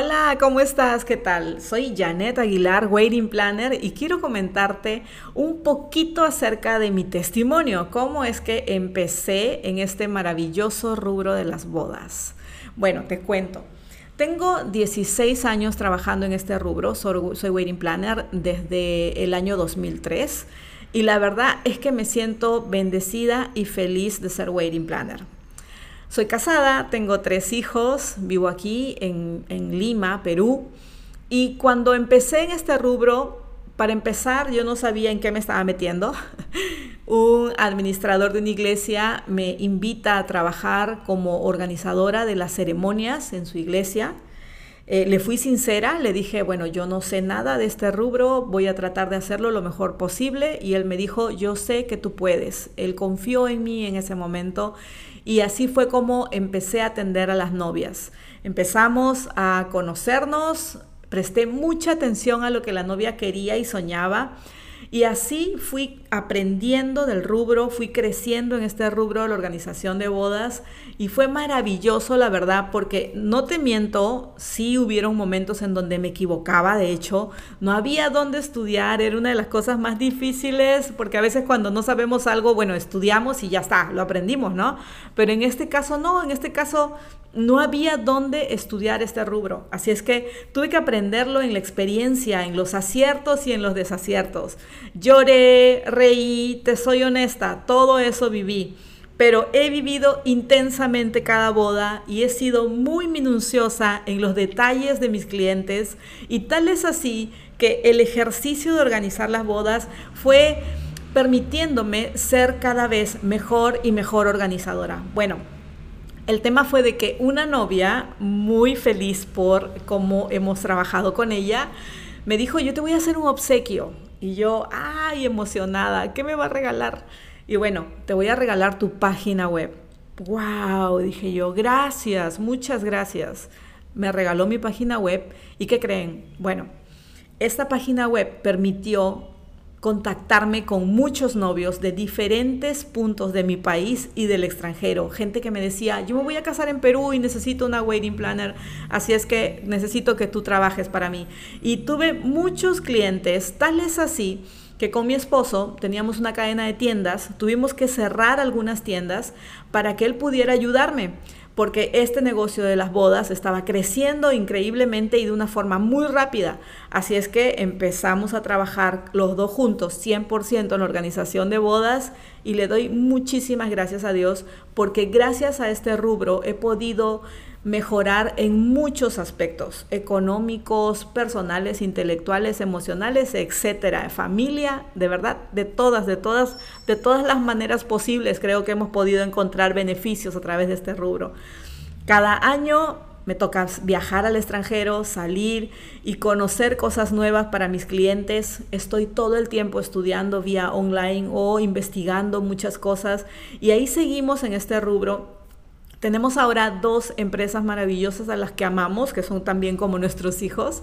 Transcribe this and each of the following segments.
Hola, ¿cómo estás? ¿Qué tal? Soy Janet Aguilar, Wedding Planner, y quiero comentarte un poquito acerca de mi testimonio, cómo es que empecé en este maravilloso rubro de las bodas. Bueno, te cuento. Tengo 16 años trabajando en este rubro, soy, Wedding Planner desde el año 2003 y la verdad es que me siento bendecida y feliz de ser Wedding Planner. Soy casada, tengo tres hijos, vivo aquí en, Lima, Perú. Y cuando empecé en este rubro, para empezar, yo no sabía en qué me estaba metiendo. Un administrador de una iglesia me invita a trabajar como organizadora de las ceremonias en su iglesia. Eh, le fui sincera, le dije, bueno, yo no sé nada de este rubro, voy a tratar de hacerlo lo mejor posible. Y él me dijo, yo sé que tú puedes. Él confió en mí en ese momento y así fue como empecé a atender a las novias. Empezamos a conocernos, presté mucha atención a lo que la novia quería y soñaba. Y así fui aprendiendo del rubro, fui creciendo en este rubro de la organización de bodas y fue maravilloso, la verdad, porque no te miento, sí hubieron momentos en donde me equivocaba, de hecho, no había dónde estudiar, era una de las cosas más difíciles, porque a veces cuando no sabemos algo, bueno, estudiamos y ya está, lo aprendimos, ¿no? Pero en este caso no, en este caso no había dónde estudiar este rubro. Así es que tuve que aprenderlo en la experiencia, en los aciertos y en los desaciertos. Lloré, reí, te soy honesta, todo eso viví. Pero he vivido intensamente cada boda y he sido muy minuciosa en los detalles de mis clientes y tal es así que el ejercicio de organizar las bodas fue permitiéndome ser cada vez mejor y mejor organizadora. Bueno, el tema fue de que una novia, muy feliz por cómo hemos trabajado con ella, me dijo, yo te voy a hacer un obsequio. Y yo, ay, emocionada, ¿qué me va a regalar? Y bueno, te voy a regalar tu página web. ¡Wow! Dije yo, gracias, muchas gracias. Me regaló mi página web y ¿qué creen? Bueno, esta página web permitió contactarme con muchos novios de diferentes puntos de mi país y del extranjero. Gente que me decía, yo me voy a casar en Perú y necesito una wedding planner, así es que necesito que tú trabajes para mí. Y tuve muchos clientes, tales así que con mi esposo teníamos una cadena de tiendas, tuvimos que cerrar algunas tiendas para que él pudiera ayudarme porque este negocio de las bodas estaba creciendo increíblemente y de una forma muy rápida. Así es que empezamos a trabajar los dos juntos, 100% en la organización de bodas y le doy muchísimas gracias a Dios porque gracias a este rubro he podido mejorar en muchos aspectos, económicos, personales, intelectuales, emocionales, etcétera, familia, de verdad, de todas, de todas, de todas las maneras posibles creo que hemos podido encontrar beneficios a través de este rubro. Cada año me toca viajar al extranjero, salir y conocer cosas nuevas para mis clientes. Estoy todo el tiempo estudiando vía online o investigando muchas cosas y ahí seguimos en este rubro tenemos ahora dos empresas maravillosas a las que amamos, que son también como nuestros hijos,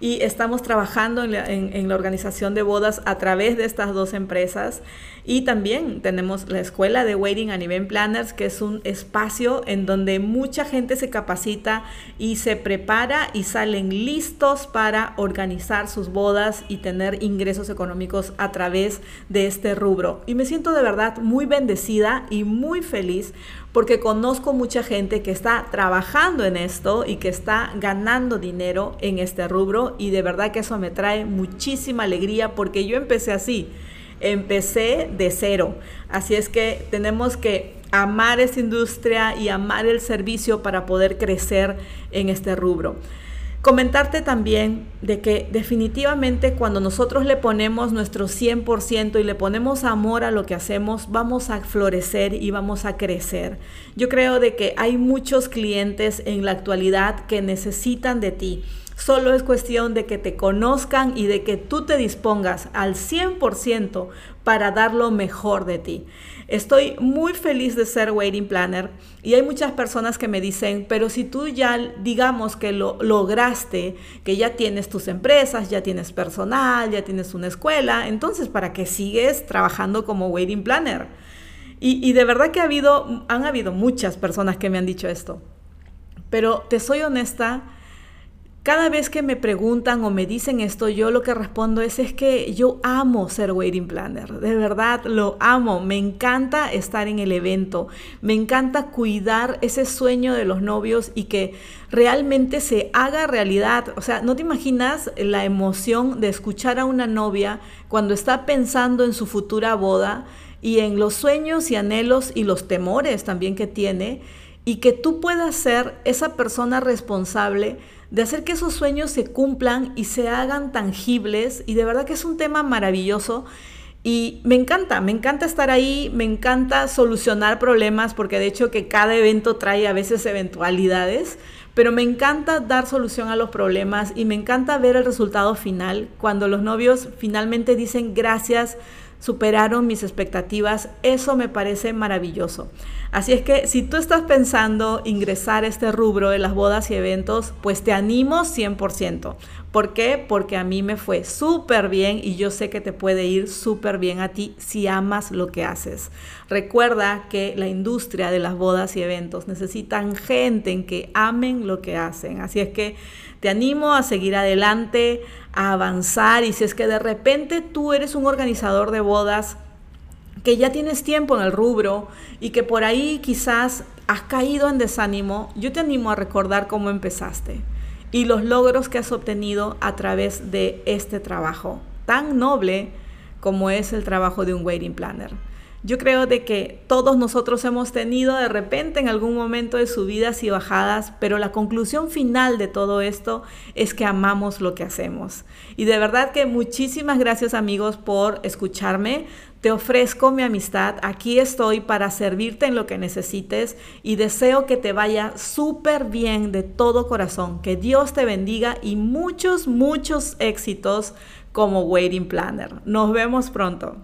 y estamos trabajando en la, organización de bodas a través de estas dos empresas. Y también tenemos la escuela de Waiting and Event Planners, que es un espacio en donde mucha gente se capacita y se prepara y salen listos para organizar sus bodas y tener ingresos económicos a través de este rubro. Y me siento de verdad muy bendecida y muy feliz porque conozco mucha gente que está trabajando en esto y que está ganando dinero en este rubro y de verdad que eso me trae muchísima alegría porque yo empecé así, empecé de cero. Así es que tenemos que amar esta industria y amar el servicio para poder crecer en este rubro. Comentarte también de que definitivamente cuando nosotros le ponemos nuestro 100% y le ponemos amor a lo que hacemos, vamos a florecer y vamos a crecer. Yo creo de que hay muchos clientes en la actualidad que necesitan de ti. Solo es cuestión de que te conozcan y de que tú te dispongas al 100% para dar lo mejor de ti. Estoy muy feliz de ser Waiting Planner y hay muchas personas que me dicen, pero si tú ya digamos que lo lograste, que ya tienes tus empresas, ya tienes personal, ya tienes una escuela, entonces ¿para qué sigues trabajando como Waiting Planner? Y, y de verdad que ha habido, han habido muchas personas que me han dicho esto. Pero te soy honesta, Cada vez que me preguntan o me dicen esto, yo lo que respondo es, es que yo amo ser wedding planner, de verdad lo amo, me encanta estar en el evento, me encanta cuidar ese sueño de los novios y que realmente se haga realidad. O sea, no te imaginas la emoción de escuchar a una novia cuando está pensando en su futura boda y en los sueños y anhelos y los temores también que tiene y que tú puedas ser esa persona responsable de hacer que esos sueños se cumplan y se hagan tangibles. Y de verdad que es un tema maravilloso. Y me encanta, me encanta estar ahí, me encanta solucionar problemas, porque de hecho que cada evento trae a veces eventualidades, pero me encanta dar solución a los problemas y me encanta ver el resultado final, cuando los novios finalmente dicen gracias, superaron mis expectativas, eso me parece maravilloso. Así es que si tú estás pensando ingresar a este rubro de las bodas y eventos, pues te animo 100%. ¿Por qué? Porque a mí me fue súper bien y yo sé que te puede ir súper bien a ti si amas lo que haces. Recuerda que la industria de las bodas y eventos necesitan gente en que amen lo que hacen. Así es que te animo a seguir adelante, a avanzar y si es que de repente tú eres un organizador de bodas, que ya tienes tiempo en el rubro y que por ahí quizás has caído en desánimo, yo te animo a recordar cómo empezaste y los logros que has obtenido a través de este trabajo tan noble como es el trabajo de un wedding planner. Yo creo de que todos nosotros hemos tenido de repente en algún momento de subidas y bajadas, pero la conclusión final de todo esto es que amamos lo que hacemos. Y de verdad que muchísimas gracias amigos por escucharme. Te ofrezco mi amistad, aquí estoy para servirte en lo que necesites y deseo que te vaya súper bien de todo corazón, que Dios te bendiga y muchos, muchos éxitos como Waiting Planner. Nos vemos pronto.